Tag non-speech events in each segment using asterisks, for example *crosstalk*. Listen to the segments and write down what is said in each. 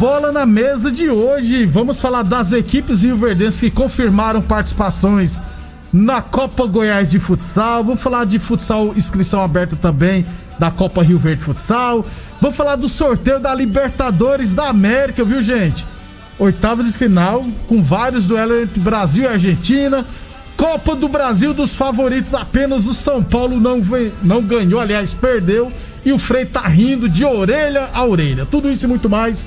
Bola na Mesa de hoje, vamos falar das equipes rioverdenses que confirmaram participações na Copa Goiás de Futsal. Vamos falar de futsal inscrição aberta também da Copa Rio Verde Futsal. Vamos falar do sorteio da Libertadores da América, viu, gente? oitava de final, com vários duelos entre Brasil e Argentina. Copa do Brasil dos favoritos, apenas o São Paulo não, vem, não ganhou, aliás, perdeu. E o Frei tá rindo de orelha a orelha. Tudo isso e muito mais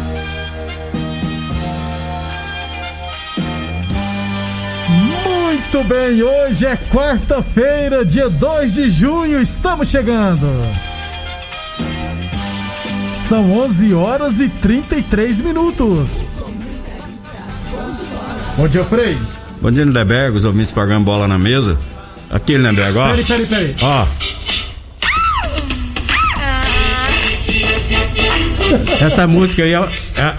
Muito bem, hoje é quarta-feira, dia 2 de junho, estamos chegando. São 11 horas e 33 minutos. Bom dia, Frei. Bom dia, Lindeberg, os ouvintes do programa Bola na Mesa. Aqui, Lindeberg, ó. Peraí, peraí, peraí. Ó. Essa música aí, é,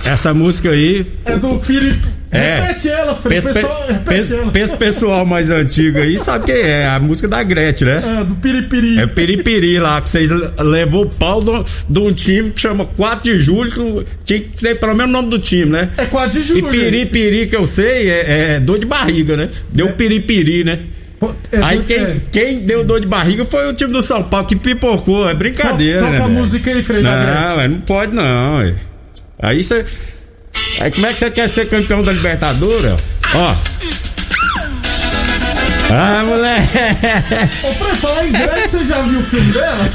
essa música aí. É do Piri. É. Repete ela, Fred. Pessoal, ela. pessoal mais antigo aí, sabe quem é? A música da Gretchen, né? É, do Piripiri. É Piripiri lá, que vocês levou o pau de um time que chama 4 de julho, que tinha que ter pelo menos o nome do time, né? É 4 de julho. E Piripiri, que eu sei, é, é dor de barriga, né? Deu é. Piripiri, né? É, aí quem, é. quem deu dor de barriga foi o time do São Paulo que pipocou, é brincadeira. Toca né, a música aí, Frei Não, não pode não. Aí você. Aí como é que você quer ser campeão da Libertadores? Ó. Ah, moleque! Ô, pra falar em grande, você já viu o filme dela?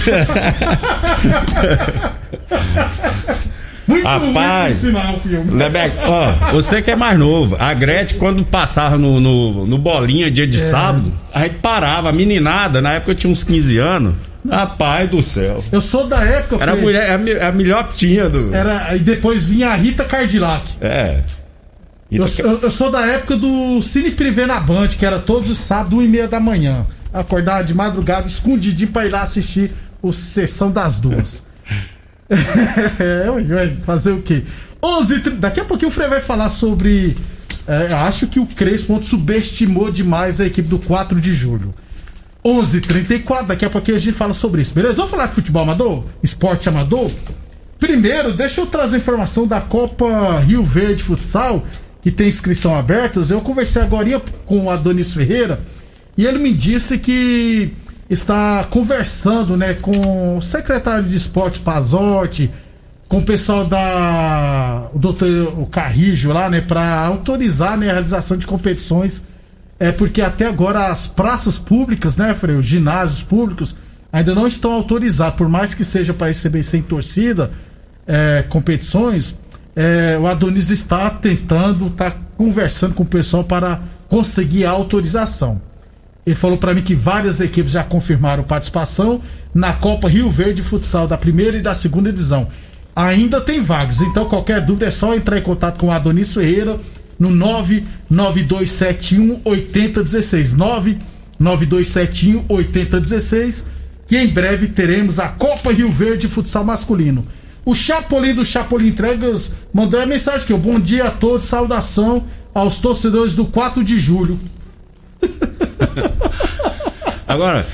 Muito Rapaz, sinal o filme. Lebeck, ó, você que é mais novo, a Gretchen, quando passava no, no, no bolinha dia de é. sábado, a gente parava, a meninada, na época eu tinha uns 15 anos. Rapaz do céu. Eu sou da época. Era a, mulher, a, a melhor que tinha do. Era, e depois vinha a Rita Cardilac. É. Eu, eu, eu, sou da época do Cine Privé na Band, que era todos os sábados, 1 e meia da manhã. Acordar de madrugada, escondidinho pra ir lá assistir o Sessão das Duas. *laughs* é, fazer o quê? 11 Daqui a pouquinho o Frei vai falar sobre. É, acho que o Crespo subestimou demais a equipe do 4 de julho. 11:34 daqui a pouquinho a gente fala sobre isso, beleza? Vamos falar de futebol amador? Esporte amador? Primeiro, deixa eu trazer informação da Copa Rio Verde Futsal, que tem inscrição aberta. Eu conversei agora com o Adonis Ferreira e ele me disse que está conversando né, com o secretário de esporte Pazotti, com o pessoal da o doutor o Carrijo lá, né, para autorizar né, a realização de competições é porque até agora as praças públicas, né, Frei, os ginásios públicos, ainda não estão autorizados, por mais que seja para receber sem torcida, é, competições, é, o Adonis está tentando, está conversando com o pessoal para conseguir a autorização. Ele falou para mim que várias equipes já confirmaram participação na Copa Rio Verde Futsal da primeira e da segunda divisão. Ainda tem vagas, então qualquer dúvida é só entrar em contato com o Adonis Ferreira no 99271 8016. 99271 8016. Que em breve teremos a Copa Rio Verde Futsal Masculino. O Chapolin do Chapolin Entregas mandou a mensagem aqui. Bom dia a todos, saudação aos torcedores do 4 de julho. *laughs* Agora,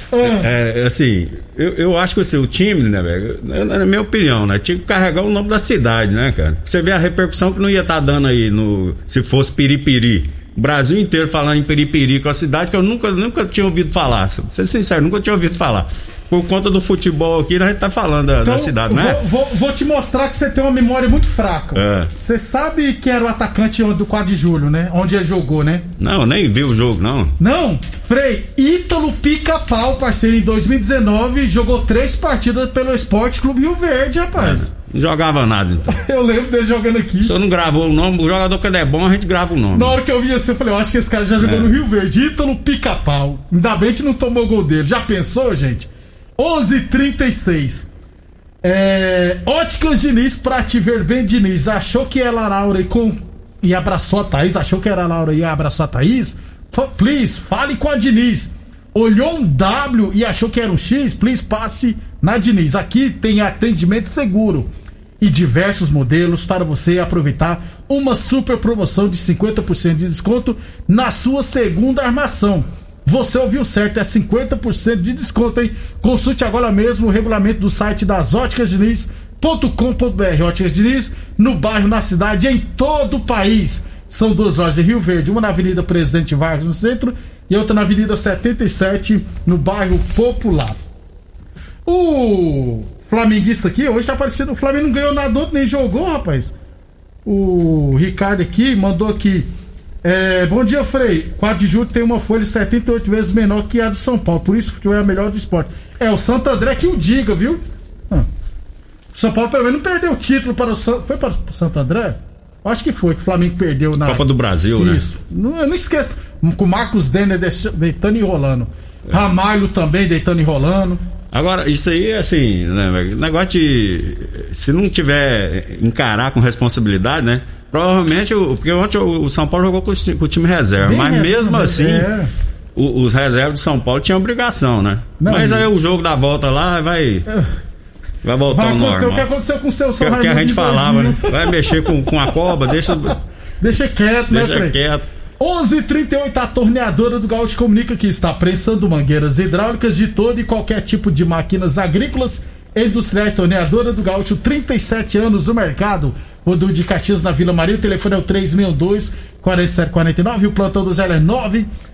é, é, assim, eu, eu acho que assim, o time, né, velho? Na minha opinião, né? Tinha que carregar o nome da cidade, né, cara? Você vê a repercussão que não ia estar tá dando aí no. Se fosse Piripiri. O Brasil inteiro falando em Piripiri, com a cidade que eu nunca, nunca tinha ouvido falar. Pra ser sincero, nunca tinha ouvido falar por conta do futebol aqui, a gente tá falando da, então, da cidade, né? Vou, vou, te mostrar que você tem uma memória muito fraca. É. Você sabe quem era o atacante do 4 de julho, né? Onde ele jogou, né? Não, nem vi o jogo, não. Não, Frei, Ítalo Pica-Pau, parceiro, em 2019, jogou três partidas pelo Esporte Clube Rio Verde, rapaz. É. Não jogava nada, então. *laughs* eu lembro dele jogando aqui. O senhor não gravou o nome, o jogador que é bom, a gente grava o nome. Na hora que eu vi assim, eu falei, eu acho que esse cara já jogou é. no Rio Verde, Ítalo Pica-Pau. Ainda bem que não tomou gol dele. Já pensou, gente? 11:36. É, Óticas Diniz pra te ver bem, Diniz. Achou que era Laura e, com, e abraçou a Thaís? Achou que era Laura e abraçou a Thaís? Please, fale com a Diniz. Olhou um W e achou que era um X? Please, passe na Diniz. Aqui tem atendimento seguro e diversos modelos para você aproveitar uma super promoção de 50% de desconto na sua segunda armação. Você ouviu certo, é 50% de desconto, hein? Consulte agora mesmo o regulamento do site das Óticas Diniz.com.br. Óticas Diniz, no bairro, na cidade, em todo o país. São duas lojas em Rio Verde, uma na Avenida Presidente Vargas, no centro, e outra na Avenida 77, no bairro Popular. O flamenguista aqui, hoje tá aparecendo, o Flamengo não ganhou nada outro, nem jogou, rapaz. O Ricardo aqui mandou aqui é, bom dia, Frei. 4 de julho tem uma folha 78 vezes menor que a do São Paulo. Por isso o futebol é a melhor do esporte. É o Santo André que o diga, viu? Ah. São Paulo pelo menos não perdeu o título para o Santo. Foi para o Santo André? Acho que foi, que o Flamengo perdeu na. Copa do Brasil, isso. né? Isso. Não, não esqueça. Com o Marcos Denner deitando e rolando. É. Ramalho também deitando e rolando. Agora, isso aí, assim, né, negócio de. Se não tiver encarar com responsabilidade, né? Provavelmente, porque ontem o São Paulo jogou com o time reserva, Bem mas mesmo assim, é. os reservas de São Paulo tinham obrigação, né? Não, mas aí o jogo da volta lá vai. Vai voltar vai ao normal. O que aconteceu com o seu São Que, que a gente falava, né? Vai mexer com, com a cobra, deixa. *laughs* Deixa quieto, né, Deixa quieto. 11:38 a torneadora do Gaúcho comunica que está prensando mangueiras hidráulicas de todo e qualquer tipo de máquinas agrícolas Industriais Torneadora do Gaúcho, 37 anos no mercado. Rodul de Caxias na Vila Maria. O telefone é o 362 4749 e o plantão do Zé é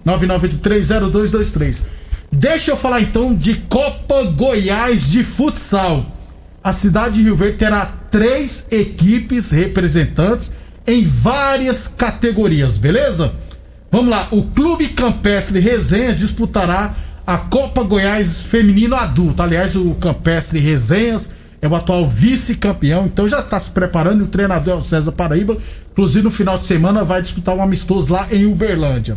999830223. Deixa eu falar então de Copa Goiás de Futsal. A cidade de Rio Verde terá três equipes representantes em várias categorias, beleza? Vamos lá, o Clube Campestre Resenha disputará a Copa Goiás Feminino Adulto. Aliás, o Campestre Resenhas é o atual vice-campeão, então já está se preparando. O treinador é o César Paraíba. Inclusive, no final de semana vai disputar um amistoso lá em Uberlândia.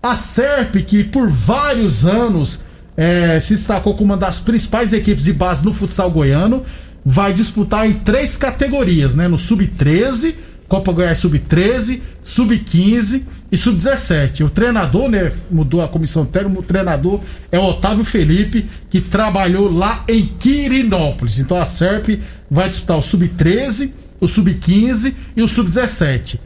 A SERP, que por vários anos é, se destacou como uma das principais equipes de base no futsal goiano, vai disputar em três categorias, né? No Sub-13, Copa Goiás Sub-13, Sub-15 e Sub-17. O treinador, né, mudou a comissão técnica, o treinador é o Otávio Felipe, que trabalhou lá em Quirinópolis. Então a SERP vai disputar o Sub-13, o Sub-15 e o Sub-17.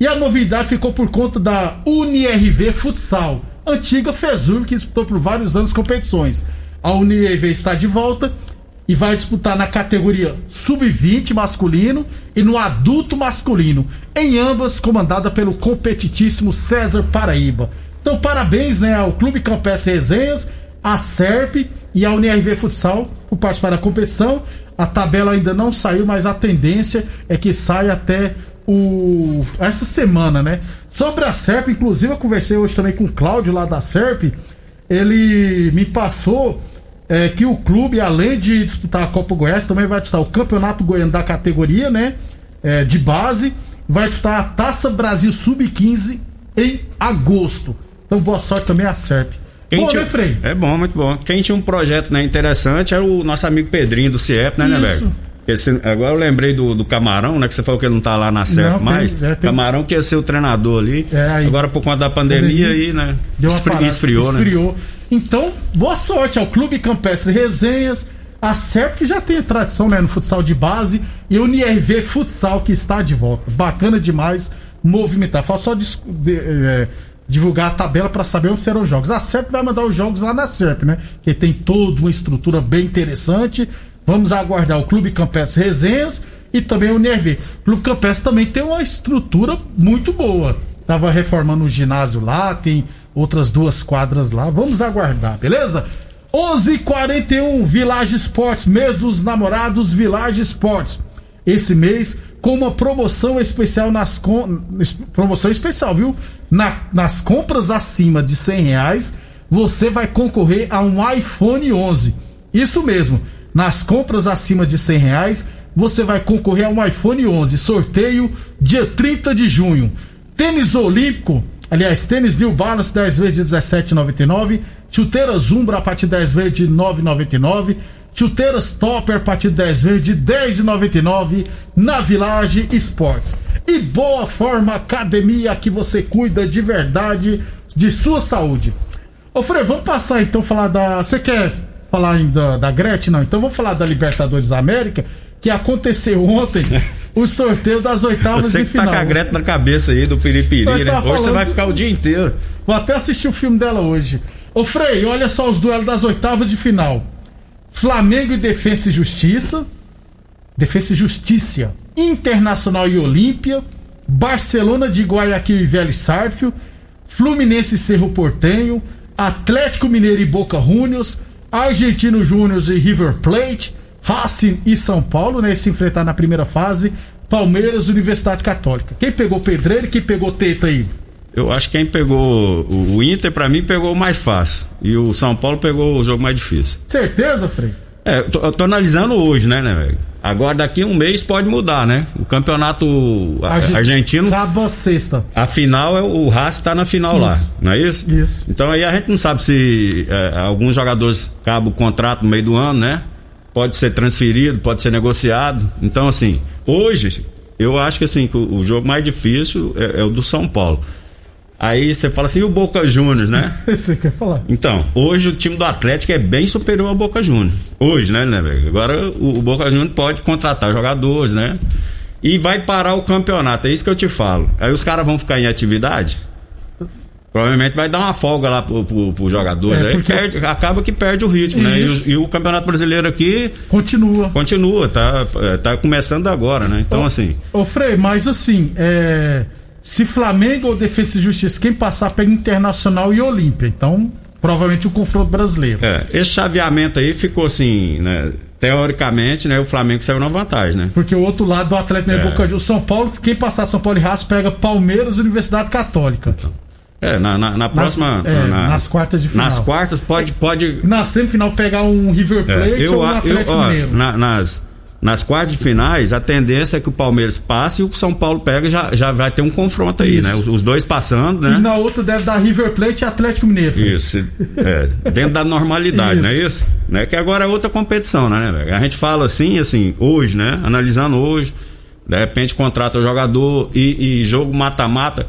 E a novidade ficou por conta da UniRV Futsal, antiga FESUR, que disputou por vários anos competições. A UniRV está de volta e vai disputar na categoria sub-20 masculino e no adulto masculino, em ambas comandada pelo competitíssimo César Paraíba. Então, parabéns né, ao Clube Campestre Resenhas, a SERP e a UNIRV Futsal por participar da competição. A tabela ainda não saiu, mas a tendência é que saia até o essa semana, né? Sobre a SERP, inclusive eu conversei hoje também com o Cláudio lá da SERP. Ele me passou é, que o clube, além de disputar a Copa Goiás, também vai disputar o Campeonato Goiano da categoria, né? É, de base. Vai disputar a Taça Brasil Sub-15 em agosto. Então, boa sorte também a SERP. Quem bom, tinha, né, Frei? É bom, muito bom. Quem tinha um projeto né, interessante era o nosso amigo Pedrinho do CIEP, né, né, velho? Esse, agora eu lembrei do, do Camarão, né? Que você falou que ele não tá lá na SERP mais. Tem, é, tem... Camarão que ia ser o treinador ali. É, aí, agora, por conta da pandemia, aí, né? Deu uma esfri, parada, esfriou, né? esfriou, Então, boa sorte ao Clube Campestre Resenhas, a SERP que já tem tradição né, no futsal de base e o NIRV Futsal que está de volta. Bacana demais movimentar. Falta só de, de, é, divulgar a tabela para saber onde serão os jogos. A SERP vai mandar os jogos lá na SERP, né? Que tem toda uma estrutura bem interessante. Vamos aguardar o Clube Campestre Resenhas e também o NRV. O Clube Campestre também tem uma estrutura muito boa. Tava reformando o ginásio lá, tem outras duas quadras lá. Vamos aguardar, beleza? 11:41 Village Esportes, mês dos namorados Village Esportes. Esse mês com uma promoção especial nas promoção especial, viu? Na... nas compras acima de 100 reais, você vai concorrer a um iPhone 11. Isso mesmo. Nas compras acima de 100 reais, você vai concorrer a um iPhone 11. Sorteio dia 30 de junho. Tênis Olímpico, aliás, tênis New Balance 10 vezes de 17,99. Chuteira Zumbra a partir de 10 vezes de 9,99. Chuteiras Topper a partir de 10 vezes de 10,99 na Village Esportes. E Boa Forma Academia que você cuida de verdade de sua saúde. Ô Frei, vamos passar então falar da. Você quer falar ainda da Gretchen? Não, então vamos falar da Libertadores da América, que aconteceu ontem. *laughs* o sorteio das oitavas Você de que final. tá com a Greta na cabeça aí do Piripiri, né? tá Hoje você falando- vai ficar o dia inteiro. Vou até assistir o filme dela hoje. Ô Frei, olha só os duelos das oitavas de final. Flamengo e Defensa e Justiça. Defensa e Justiça. Internacional e Olímpia. Barcelona de Guayaquil e Vélez Sárfio. Fluminense e Cerro Portenho. Atlético Mineiro e Boca Juniors. Argentino Júnior e River Plate. Racing e São Paulo, né? Se enfrentar na primeira fase. Palmeiras Universidade Católica. Quem pegou pedreiro e quem pegou teta aí? Eu acho que quem pegou. O Inter, pra mim, pegou o mais fácil. E o São Paulo pegou o jogo mais difícil. Certeza, Frei? É, eu tô, eu tô analisando hoje, né, né, velho? Agora daqui um mês pode mudar, né? O campeonato a- Argent- argentino, Acaba sexta. a final é o Racing tá na final lá, Isso. não é isso? Isso. Então aí a gente não sabe se é, alguns jogadores acabam o contrato no meio do ano, né? Pode ser transferido, pode ser negociado. Então assim, hoje eu acho que assim o, o jogo mais difícil é, é o do São Paulo. Aí você fala assim, e o Boca Juniors, né? *laughs* Você quer falar? Então, hoje o time do Atlético é bem superior ao Boca Juniors. Hoje, né, né? Agora o, o Boca Juniors pode contratar jogadores, né? E vai parar o campeonato, é isso que eu te falo. Aí os caras vão ficar em atividade. Provavelmente vai dar uma folga lá pro, pro, pros jogadores. É, aí perde- acaba que perde o ritmo, né? E o, e o Campeonato Brasileiro aqui Continua. continua, tá, tá começando agora, né? Então, Ô, assim, Ô, Frei, mas assim, é, se Flamengo ou Defesa e Justiça, quem passar pega Internacional e Olímpia. Então, provavelmente o confronto brasileiro. é, esse chaveamento aí ficou assim, né? Teoricamente, né? O Flamengo saiu na vantagem, né? Porque o outro lado do Atlético É. é. Boca São Paulo, quem passar São Paulo e Raço pega Palmeiras e Universidade Católica. É, na, na, na próxima. é, na- nas quartas de final. Nas quartas pode. pode Na semifinal pegar um River é, Plate eu, ou um a- eu, Atlético ó, Mineiro. na- nas, nas quartas de finais, a tendência é que o Palmeiras passe e o São Paulo pega já, já vai ter um confronto aí, Isso. né? Os, os dois passando, E né? na outra deve dar River Plate e Atlético Mineiro. Isso, é, dentro da normalidade, não é Isso. isso? Né? Que agora é outra competição, né, velho? A gente fala assim, assim, hoje, né? Analisando hoje, de repente contrata o jogador e, e jogo mata-mata.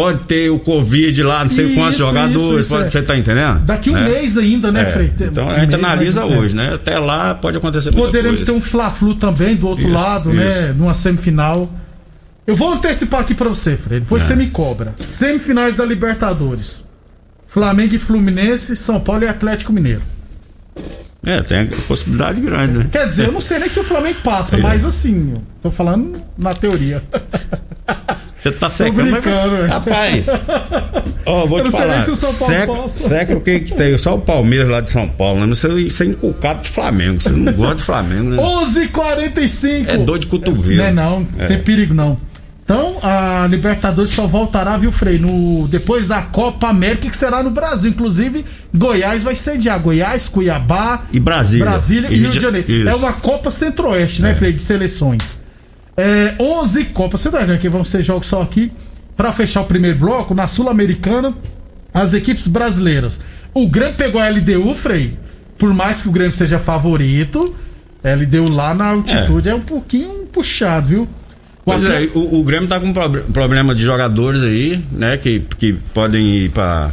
Pode ter o Covid lá, não sei quantos Isso, jogadores, isso, isso, pode, é. você tá entendendo? Daqui um Né? mês ainda, né, É, Frei? Então Um a gente analisa é. hoje, né? Até lá pode acontecer Poderemos ter um Fla-Flu também do outro lado, né? Numa semifinal. Eu vou antecipar aqui pra você, Fred. Depois É. você me cobra. Semifinais da Libertadores. Flamengo e Fluminense, São Paulo e Atlético Mineiro. É, tem possibilidade grande, né? Quer dizer, eu não sei nem se o Flamengo passa, *laughs* É. mas assim, tô falando na teoria. *laughs* Você tá secando, mas- é. rapaz. Ó, vou Eu te não sei nem falar. se o São Paulo seca, seca o que que tem? Só o Palmeiras lá de São Paulo, né? Mas Você, você é inculcado de Flamengo. Você não gosta de Flamengo, né? 11:45. É dor de cotovelo. Não é não, É. tem perigo não. Então, a Libertadores só voltará, viu, Frei, no, depois da Copa América, que será no Brasil. Inclusive, Goiás vai sediar. Goiás, Cuiabá, E Brasília. Brasília e, Rio de Janeiro. isso. É uma Copa Centro-Oeste, né, Frei, de seleções. É, 11 Copas Centro-Oeste, né, que vão ser jogos só aqui. Pra fechar o primeiro bloco, na Sul-Americana, as equipes brasileiras. O Grêmio pegou a LDU, Frei. Por mais que o Grêmio seja favorito, a LDU lá na altitude é, um pouquinho puxado, viu? O Pois é, o, o Grêmio tá com prob- problema de jogadores aí, né? Que, que podem ir pra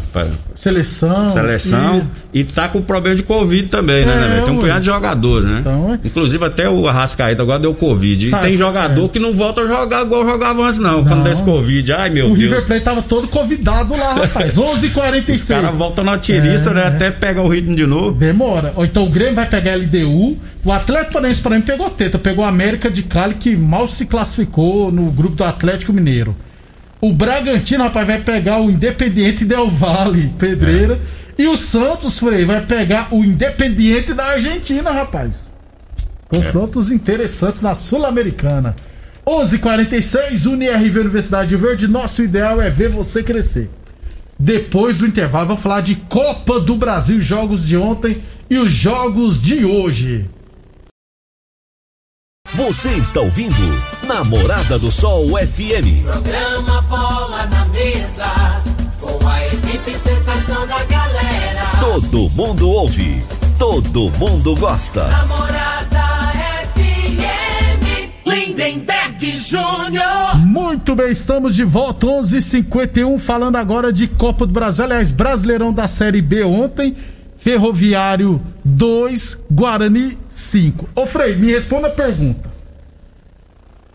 Seleção. Seleção. E... e tá com problema de Covid também, né, É, né? Tem um punhado de jogadores, né? Então. Inclusive até o Arrascaeta agora deu Covid. E Sabe, tem jogador é. que não volta a jogar igual jogava antes, não. Quando Não. desse Covid. Ai, meu O Deus. River Plate tava todo convidado lá, rapaz. *laughs* 11h46. Os caras voltam na tiriça, É, né? Até pega o ritmo de novo. Demora. Ou então o Grêmio vai pegar a LDU. O Atlético Paranaense para mim pegou teta, pegou a América de Cali que mal se classificou no grupo do Atlético Mineiro. O Bragantino, rapaz, vai pegar o Independiente Del Valle, Pedreira. E o Santos, Frei, vai pegar o Independiente da Argentina, rapaz. Confrontos interessantes na Sul-Americana. 11:46 UniRV Universidade de Verde. Nosso ideal é ver você crescer. Depois do intervalo, vamos falar de Copa do Brasil, jogos de ontem e os jogos de hoje. Você está ouvindo Namorada do Sol FM. Programa Bola na Mesa, com a equipe sensação da galera. Todo mundo ouve, todo mundo gosta. Namorada FM, Lindenberg Júnior. Muito bem, estamos de volta, 11:51 falando agora de Copa do Brasil. Aliás, Brasileirão da Série B ontem, Ferroviário 2, Guarani 5. Ô Frei, me responda a pergunta.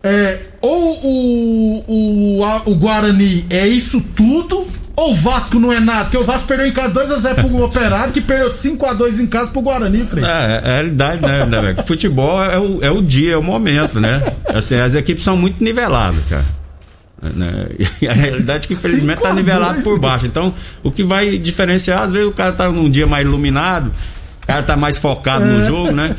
É, ou o, o, o Guarani é isso tudo, ou o Vasco não é nada? Porque o Vasco perdeu em casa 2x0 pro *laughs* Operário, que perdeu 5x2 em casa pro Guarani, Frei. É, é a realidade, né, né? Futebol é o, é o dia, é o momento, né? Assim, as equipes são muito niveladas, cara. Né? E a realidade é que infelizmente tá a nivelado por baixo. Então, o que vai diferenciar, às vezes o cara tá num dia mais iluminado, o cara tá mais focado É. no jogo, né?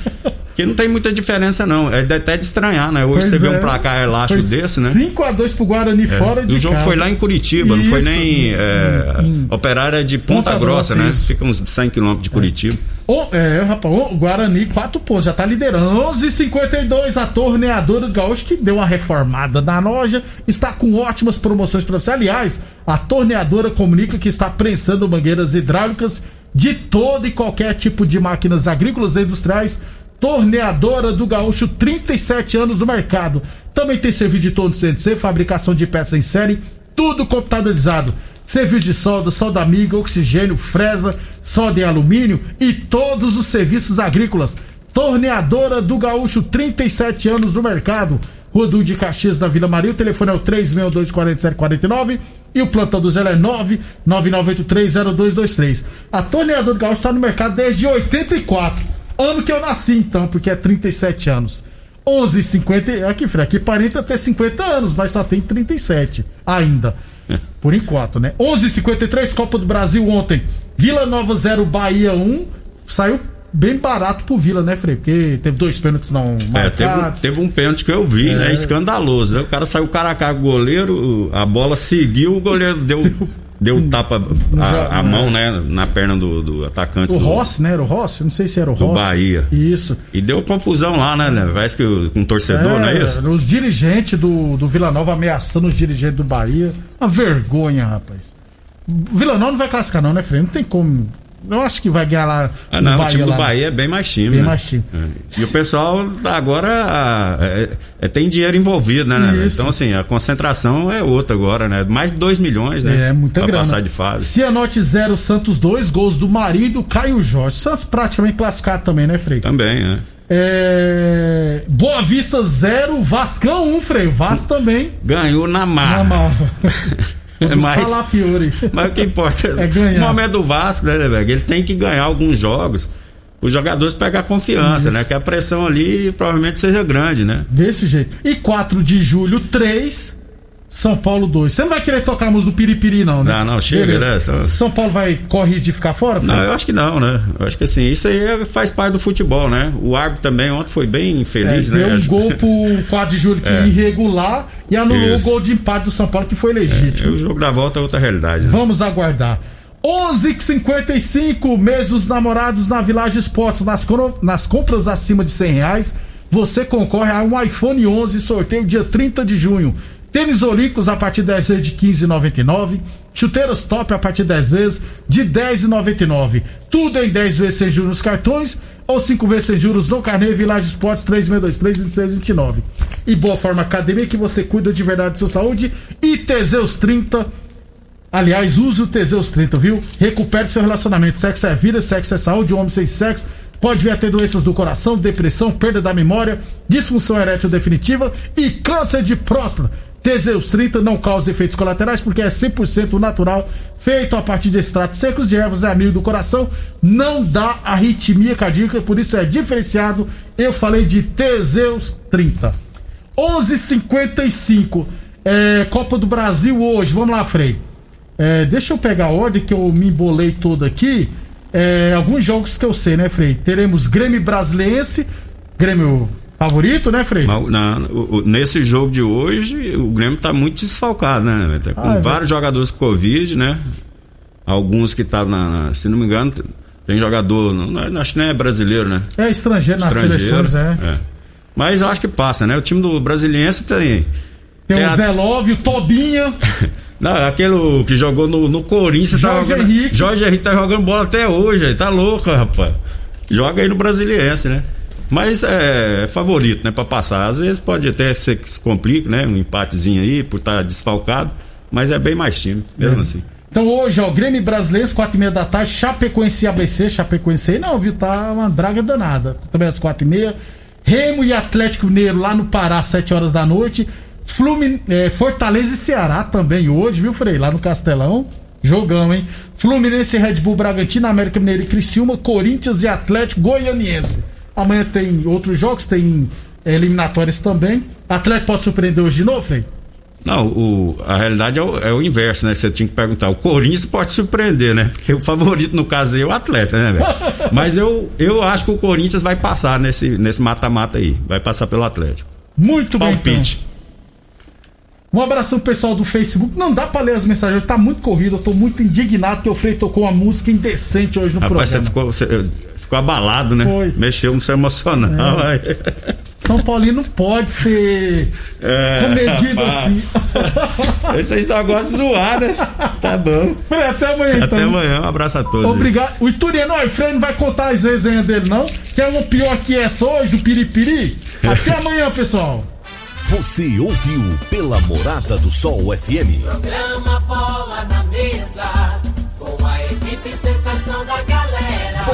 Que não tem muita diferença, não. É até de estranhar, né? Hoje Pois você vê é. um placar elástico desse, né? 5x2 pro Guarani fora de O jogo casa. foi lá em Curitiba, não foi Isso. nem. É, Em- Operária de Ponta, Ponta Grossa, Grossa, né? isso. Fica uns 100 quilômetros de Curitiba. O, é, rapaz, o Guarani, 4 pontos, já tá liderando. 11:52 a torneadora do Gaúcho, que deu uma reformada na loja, está com ótimas promoções para você. Aliás, a torneadora comunica que está prensando mangueiras hidráulicas de todo e qualquer tipo de máquinas agrícolas e industriais. Torneadora do Gaúcho, 37 anos no mercado. Também tem serviço de todo CNC, fabricação de peças em série, tudo computadorizado. Serviço de solda, solda amiga, oxigênio, fresa, solda em alumínio e todos os serviços agrícolas. Torneadora do Gaúcho, 37 anos no mercado. Duque de Caxias, na Vila Maria. O telefone é o 362-4749 e o plantão do Zé é 999830223. A Torneadora do Gaúcho está no mercado desde 84. Ano que eu nasci, então, porque é 37 anos. 11,50. Aqui, Fred, aqui aparenta ter 50 anos, mas só tem 37 ainda. *laughs* Por enquanto, né? 11:53 Copa do Brasil ontem. Vila Nova 0, Bahia 1. Saiu bem barato pro Vila, né, Frei? Porque teve dois pênaltis não É, teve, marcados. teve um pênalti que eu vi, É. né? Escandaloso. né? O cara saiu cara a cara com o goleiro, a bola seguiu, o goleiro deu, *laughs* deu um tapa a, a mão, né? Na perna do, do atacante. O do, Rossi, né? Era o Rossi? Não sei se era o do Rossi. Bahia. Isso. E deu confusão lá, né? né? Parece que o- com um torcedor, não é isso? Os dirigentes do, do Vila Nova ameaçando os dirigentes do Bahia. Uma vergonha, rapaz. O Vila Nova não vai classificar, não, né, Frei? Não tem como. Eu acho que vai ganhar lá. Ah, não, o time do lá. Bahia é bem mais time. Bem né? mais time. É. E o pessoal agora ah, é- é- tem dinheiro envolvido, né? né? Isso. Então, assim, a concentração é outra agora, né? Mais de 2 milhões, né? É, muita pra grana. passar de fase. Cianorte 0, Santos 2, gols do marido Caio Jorge. Santos praticamente classificado também, né, Frei? Também, né? É... Boa Vista 0, Vascão 1, um, Frei. Vasco também. Ganhou na marra. Na marra. *laughs* É Salafiore. Mas o que importa É ganhar. O momento do Vasco, né, velho? Ele tem que ganhar alguns jogos. Os jogadores pegar confiança, né? Que a pressão ali provavelmente seja grande, né? Desse jeito. E 4 de julho, 3. São Paulo 2. Você não vai querer tocar a música do Piripiri, não, né? Não, não, chega, Beleza. né? São Paulo vai correr de ficar fora? Frei? Não, eu acho que não, né? Eu acho que assim, isso aí é- faz parte do futebol, né? O árbitro também ontem foi bem É, infeliz, deu né? um gol pro 4 de julho que É. irregular e anulou Isso. o gol de empate do São Paulo que foi legítimo. O jogo da volta é outra realidade. Né? Vamos aguardar. 11:55 mês dos namorados na Village Esportes. Nas, nas compras acima de 100 reais, você concorre a um iPhone 11 sorteio dia 30 de junho. Tênis Olímpicos a partir de 10 vezes de 15,99. Chuteiras top a partir de 10 vezes de 10,99. Tudo em 10 vezes sem juros nos cartões ou 5 vezes sem juros no carnê Village Esportes 3623 2629. E Boa Forma Academia que você cuida de verdade de sua saúde. E Teseus 30 Aliás, use o Teseus 30, viu? Recupere seu relacionamento. Sexo é vida, sexo é saúde, homem sem sexo pode vir a ter doenças do coração, depressão, perda da memória, disfunção erétil definitiva e câncer de próstata. Teseus 30 não causa efeitos colaterais porque é 100% natural, feito a partir de extratos secos de ervas, é amigo do coração, não dá arritmia cardíaca, por isso é diferenciado. Eu falei de Teseus 30. 11:55 é, Copa do Brasil hoje. Vamos lá, Frei. É, deixa eu pegar a ordem que eu me embolei toda aqui. É, alguns jogos que eu sei, né, Frei? Teremos Grêmio Brasiliense, Grêmio favorito, né, Frei? Na, o, o, nesse jogo de hoje, o Grêmio tá muito desfalcado, né? Tá com ah, é vários jogadores com Covid, né? Alguns que tá na. Se não me engano, tem jogador. Não, acho que não é brasileiro, né? É estrangeiro, estrangeiro nas seleções, é. é. Mas eu acho que passa, né? O time do Brasiliense tem. Tem, tem o a... Zé Love, o Tobinha. *laughs* Não, aquele que jogou no, no Corinthians. Tá Jorge tá jogando, Henrique. Jorge Henrique tá jogando bola até hoje, tá louco, rapaz. Joga aí no Brasiliense, né? Mas é, favorito, né, para passar. Às vezes pode até ser que se complique, né? Um empatezinho aí por estar tá desfalcado, mas é bem mais time, mesmo é. assim. Então hoje, ó, Grêmio Brasileiro, quatro e meia da tarde, Chapecoense ABC, Chapecoense não, viu, tá uma draga danada. Também às quatro e meia. Remo e Atlético Mineiro lá no Pará, sete horas da noite. Flumin é, Fortaleza e Ceará também hoje, viu, Frei? Lá no Castelão. Jogão, hein? Fluminense Red Bull Bragantino, América Mineiro e Criciúma, Corinthians e Atlético Goianiense. Amanhã tem outros jogos, tem é, eliminatórias também. Atlético pode surpreender hoje de novo, Frei? Não, o, a realidade é o, é o, inverso, né? Você tinha que perguntar. O Corinthians pode surpreender, né? Porque o favorito, no caso, é o atleta, né, velho? *laughs* Mas eu, eu acho que o Corinthians vai passar nesse mata-mata aí. Vai passar pelo Atlético. Muito Palpite. bem. Então. Um abração pessoal do Facebook. Não dá pra ler as mensagens, tá muito corrido. Eu tô muito indignado que o Frei tocou uma música indecente hoje no Rapaz, programa. Você ficou, você ficou abalado, né? Foi. Mexeu no seu emocional. É. São Paulino não pode ser *laughs* é, comedido rapaz. assim. *laughs* Esse aí só gosta de zoar, né? Tá bom. Frei, até amanhã então. Até amanhã, um abraço a todos. Obrigado. O Ituriano, o Frei não vai contar as resenhas dele, não. Que é o pior que é só hoje, do Piripiri. Até *laughs* amanhã, pessoal. Você ouviu pela Morada do Sol FM. Programa Bola na Mesa,